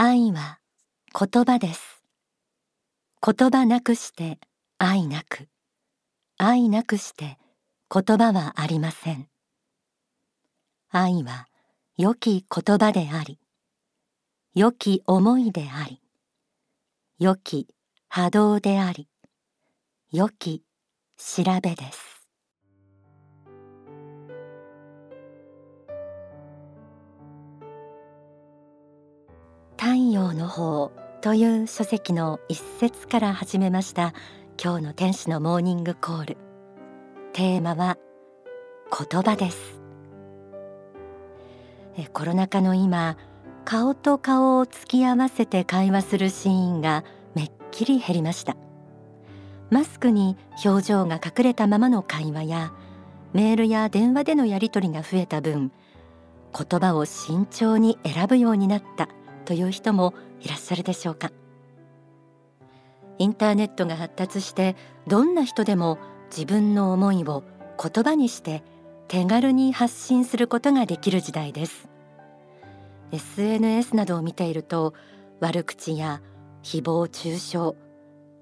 愛は言葉です。言葉なくして愛なく。愛なくして言葉はありません。愛は良き言葉であり良き思いであり良き波動であり良き調べです。太陽の方という書籍の一節から始めました今日の天使のモーニングコール。テーマは言葉です。コロナ禍の今顔と顔を突き合わせて会話するシーンがめっきり減りました。マスクに表情が隠れたままの会話やメールや電話でのやり取りが増えた分言葉を慎重に選ぶようになった。という人もいらっしゃるでしょうか。インターネットが発達してどんな人でも自分の思いを言葉にして手軽に発信することができる時代です。SNS などを見ていると悪口や誹謗中傷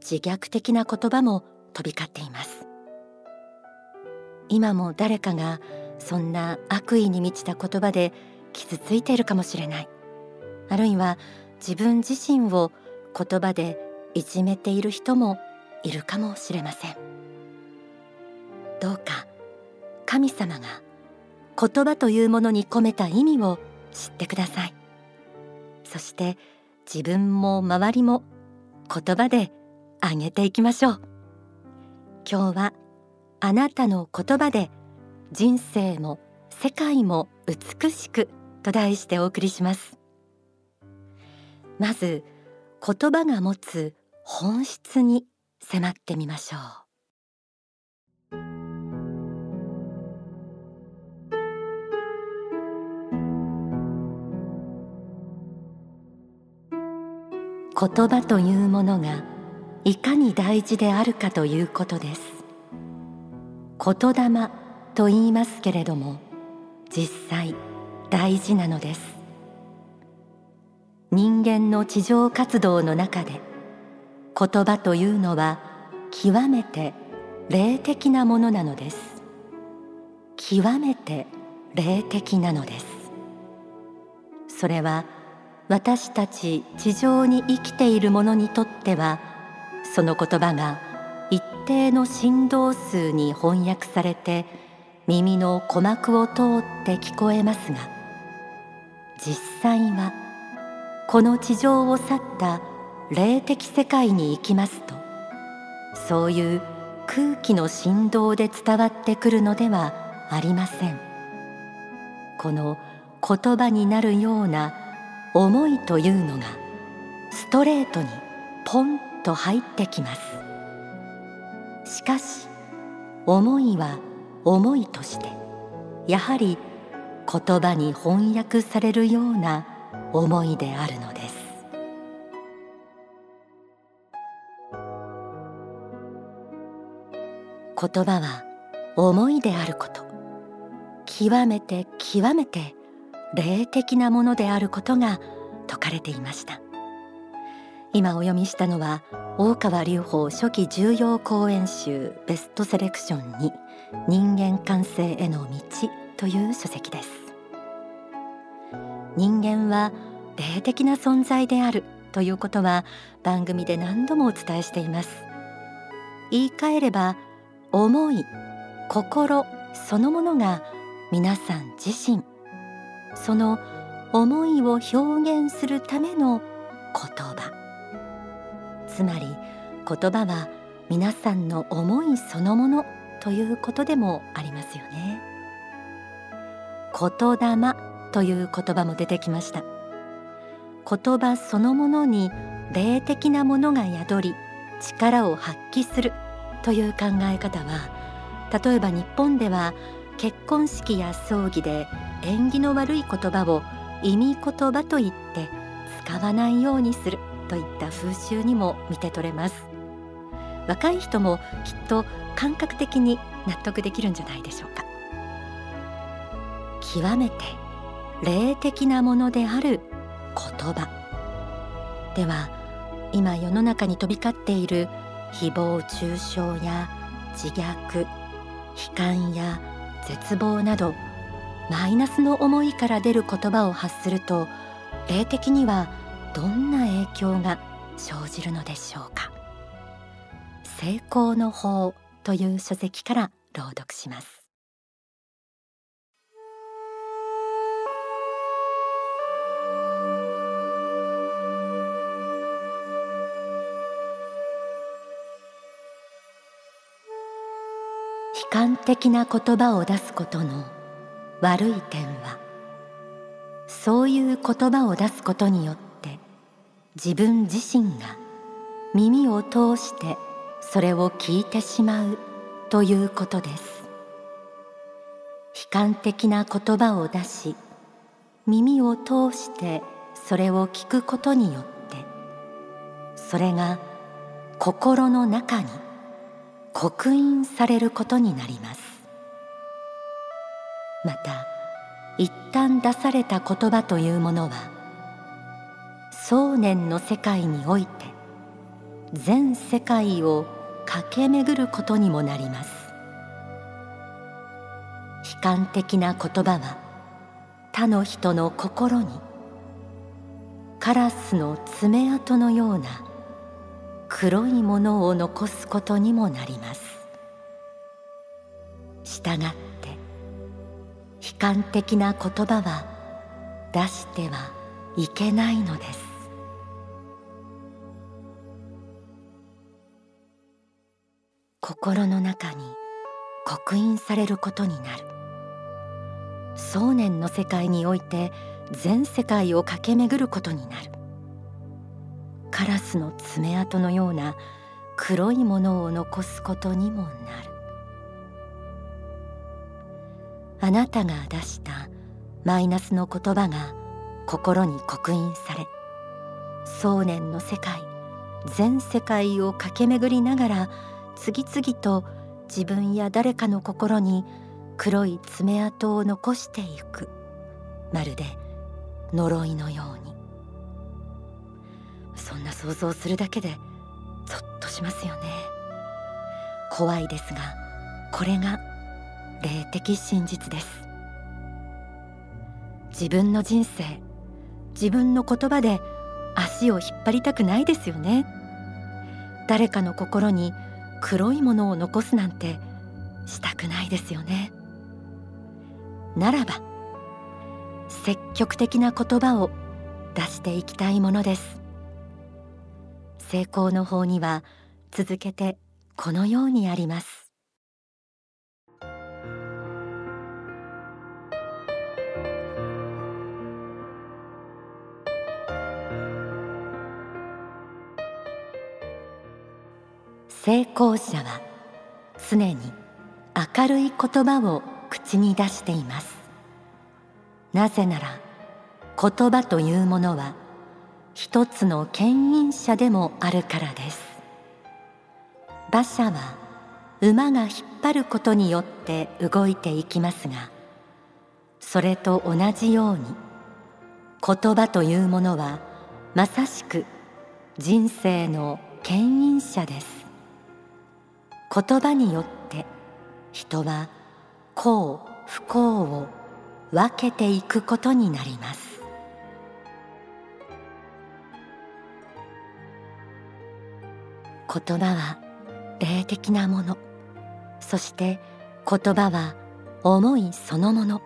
自虐的な言葉も飛び交っています。今も誰かがそんな悪意に満ちた言葉で傷ついているかもしれない。あるいは自分自身を言葉でいじめている人もいるかもしれません。どうか神様が言葉というものに込めた意味を知ってください。そして自分も周りも言葉であげていきましょう。今日はあなたの言葉で人生も世界も美しくと題してお送りします。まず言葉が持つ本質に迫ってみましょう。言葉というものがいかに大事であるかということです。言霊と言いますけれども実際大事なのです。人間の地上活動の中で言葉というのは極めて霊的なものなのです。極めて霊的なのです。それは私たち地上に生きている者にとってはその言葉が一定の振動数に翻訳されて耳の鼓膜を通って聞こえますが実際はこの地上を去った霊的世界に行きますとそういう空気の振動で伝わってくるのではありません。この言葉になるような思いというのがストレートにポンと入ってきます。しかし思いは思いとしてやはり言葉に翻訳されるような思いであるのです。言葉は思いであること。極めて極めて霊的なものであることが説かれていました。今お読みしたのは大川隆法初期重要講演集ベストセレクションに人間完成への道という書籍です。人間は霊的な存在であるということは番組で何度もお伝えしています。言い換えれば思い心そのものが皆さん自身。その思いを表現するための言葉。つまり言葉は皆さんの思いそのものということでもありますよね。言霊。という言葉も出てきました。言葉そのものに霊的なものが宿り力を発揮するという考え方は例えば日本では結婚式や葬儀で縁起の悪い言葉を意味言葉と言って使わないようにするといった風習にも見て取れます。若い人もきっと感覚的に納得できるんじゃないでしょうか。極めて霊的なものである言葉。では今世の中に飛び交っている誹謗中傷や自虐悲観や絶望などマイナスの思いから出る言葉を発すると霊的にはどんな影響が生じるのでしょうか。成功の法という書籍から朗読します。悲観的な言葉を出すことの悪い点はそういう言葉を出すことによって自分自身が耳を通してそれを聞いてしまうということです。悲観的な言葉を出し耳を通してそれを聞くことによってそれが心の中に刻印されることになります。また一旦出された言葉というものは想念の世界において全世界を駆け巡ることにもなります。悲観的な言葉は他の人の心にカラスの爪痕のような黒いものを残すことにもなります。したがって悲観的な言葉は出してはいけないのです。心の中に刻印されることになる。想念の世界において全世界を駆け巡ることになる。カラスの爪痕のような黒いものを残すことにもなる。あなたが出したマイナスの言葉が心に刻印され想念の世界全世界を駆け巡りながら次々と自分や誰かの心に黒い爪痕を残していく。まるで呪いのように。そんな想像するだけでゾッとしますよね。怖いですがこれが霊的真実です。自分の人生自分の言葉で足を引っ張りたくないですよね。誰かの心に黒いものを残すなんてしたくないですよね。ならば積極的な言葉を出していきたいものです。成功の方には続けてこのようにあります。成功者は常に明るい言葉を口に出しています。なぜなら言葉というものは一つの牽引者でもあるからです。馬車は馬が引っ張ることによって動いていきますがそれと同じように言葉というものはまさしく人生の牽引者です。言葉によって人は幸不幸を分けていくことになります。言葉は霊的なもの。そして言葉は思いそのもの。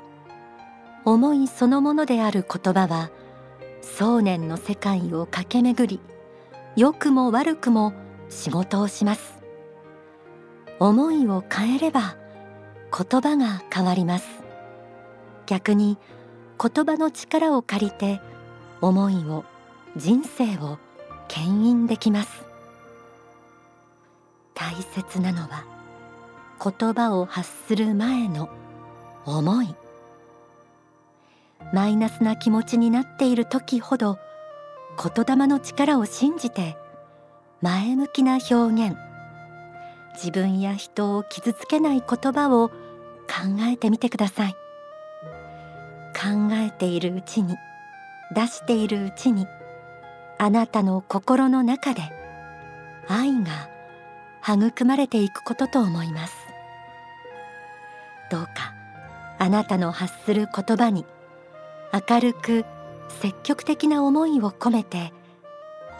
思いそのものである言葉は想念の世界を駆け巡り良くも悪くも仕事をします。思いを変えれば言葉が変わります。逆に言葉の力を借りて思いを人生を牽引できます。大切なのは言葉を発する前の思い。マイナスな気持ちになっている時ほど言霊の力を信じて前向きな表現。自分や人を傷つけない言葉を考えてみてください。考えているうちに出しているうちにあなたの心の中で愛が育まれていくことと思います。どうかあなたの発する言葉に明るく積極的な思いを込めて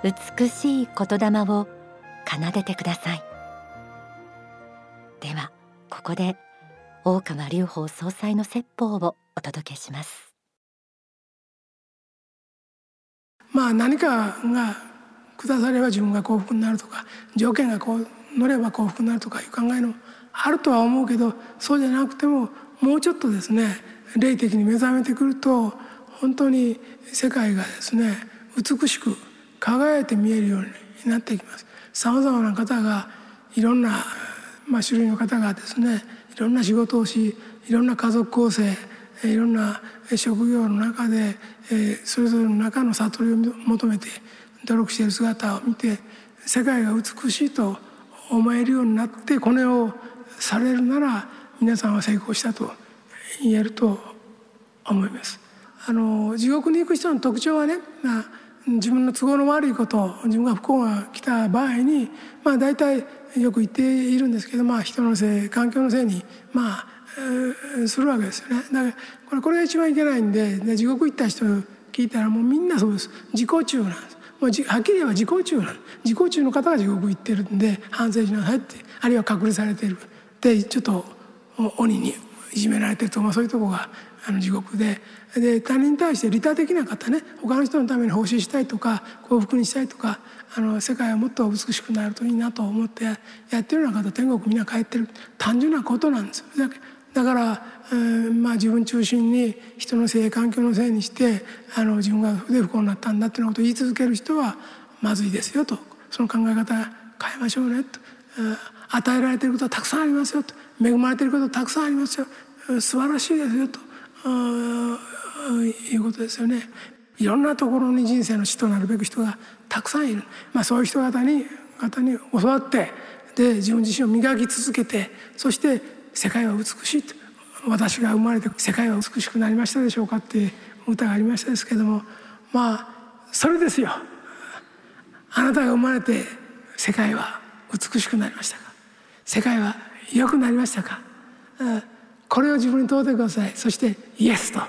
美しい言霊を奏でてください。ではここで大川隆法総裁の説法をお届けします。まあ何かが下されば自分が幸福になるとか条件がこう乗れば幸福になるとかいう考えのあるとは思うけどそうじゃなくてももうちょっとですね霊的に目覚めてくると本当に世界がですね美しく輝いて見えるようになっていきます。さまざまな方がいろんな、まあ、種類の方がですねいろんな仕事をしいろんな家族構成いろんな職業の中で、えそれぞれの中の悟りを求めて努力している姿を見て世界が美しいと思えるようになってこれをされるなら皆さんは成功したと言えると思います。あの地獄に行く人の特徴はね、まあ、自分の都合の悪いこと自分が不幸が来た場合に、まあ、大体よく言っているんですけど、まあ、人のせい環境のせいに、まあえー、するわけですよね。だからこれこれが一番いけないんでで地獄行った人聞いたらもうみんなそうです自己中なんです。もうはっきり言えば自己中なん自己中の方が地獄行ってるんで反省しなさいってあるいは隔離されてる。でちょっと鬼にいじめられてるとか、まあ、そういうとこがあの地獄で。で他人に対して利他的な方ね他の人のために奉仕したいとか幸福にしたいとかあの世界はもっと美しくなるといいなと思ってやってるような方天国みんな帰ってる。単純なことなんですよ。だから、えー、まあ、自分中心に人のせい環境のせいにしてあの自分が不幸になったんだっていうことを言い続ける人はまずいですよと。その考え方変えましょうねと、えー、与えられていることはたくさんありますよと。恵まれていることはたくさんありますよ。素晴らしいですよと。いうことですよね。いろんなところに人生の師となるべく人がたくさんいる、まあ、そういう人方に方に教わってで自分自身を磨き続けてそして世界は美しいと私が生まれて世界は美しくなりましたでしょうかっていう歌がありましたですけどもまあそれですよ。あなたが生まれて世界は美しくなりましたか？世界は良くなりましたか？これを自分に問うてください。そしてイエスと。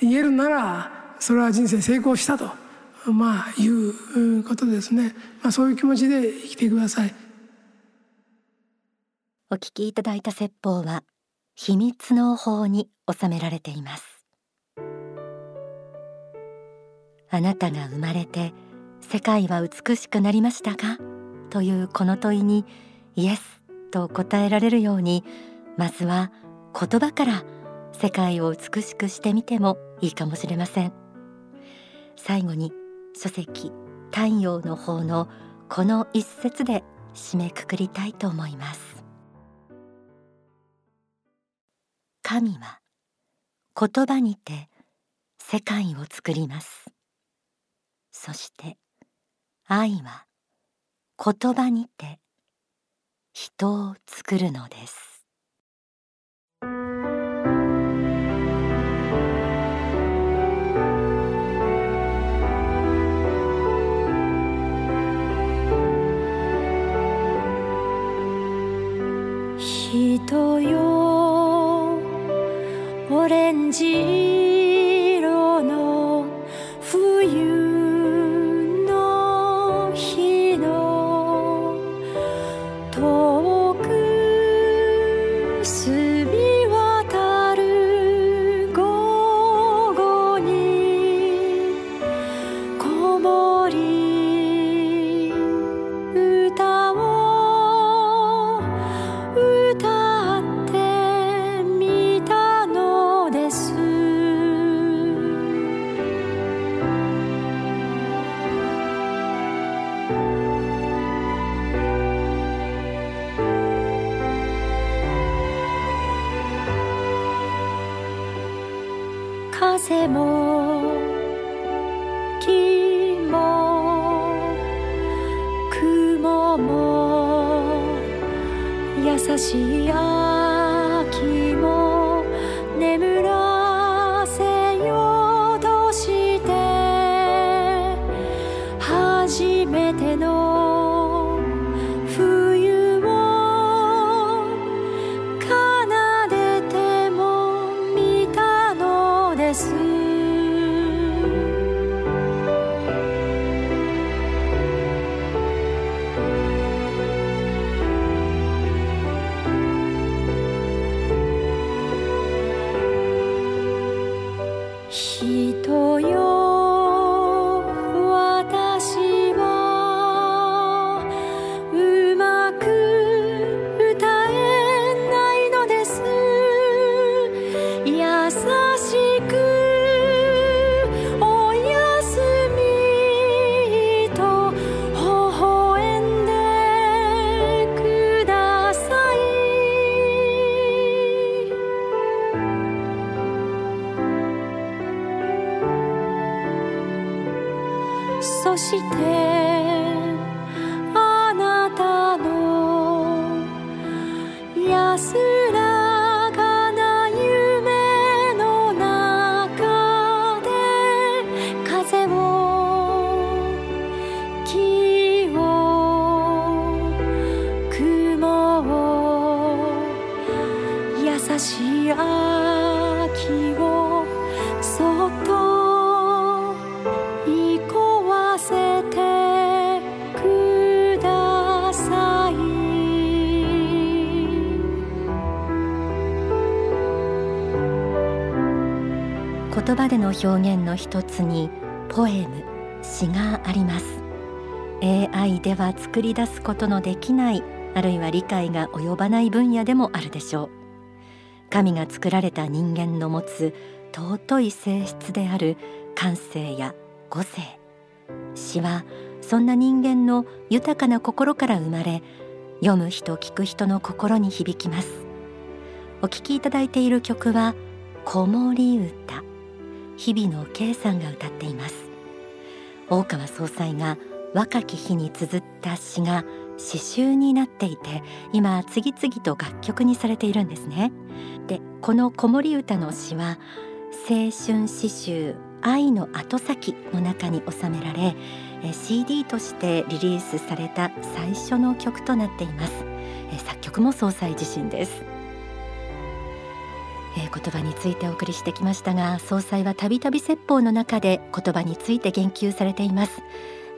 言えるならそれは人生成功したと。まあいうことですね、まあ、そういう気持ちで生きてください。お聞きいただいた説法は秘密の法に収められています。あなたが生まれて世界は美しくなりましたか？というこの問いにイエスと答えられるようにまずは言葉から世界を美しくしてみてもいいかもしれません。最後に書籍太陽の方のこの一節で締めくくりたいと思います。神は言葉にて世界を作ります。そして愛は言葉にて人を作るのです。人よオ秋も人よして言葉での表現の一つにポエム詩があります。AI では作り出すことのできないあるいは理解が及ばない分野でもあるでしょう。神が作られた人間の持つ尊い性質である感性や個性。詩はそんな人間の豊かな心から生まれ読む人聞く人の心に響きます。お聞きいただいている曲は子守歌。日々の圭さんが歌っています。大川総裁が若き日に綴った詩が詩集になっていて今次々と楽曲にされているんですね。でこの子守歌の詩は青春詩集愛の後先の中に収められ CD としてリリースされた最初の曲となっています。作曲も総裁自身です。えー言葉についてお送りしてきましたが総裁はたびたび説法の中で言葉について言及されています。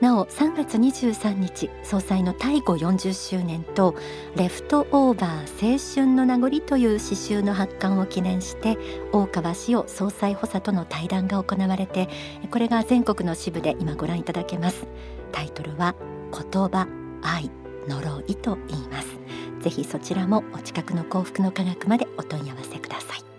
なお3月23日総裁の大後40周年とレフトオーバー青春の名残という詩集の発刊を記念して大川志夫総裁補佐との対談が行われてこれが全国の支部で今ご覧いただけます。タイトルは言葉愛呪いと言います。ぜひそちらもお近くの幸福の科学までお問い合わせください。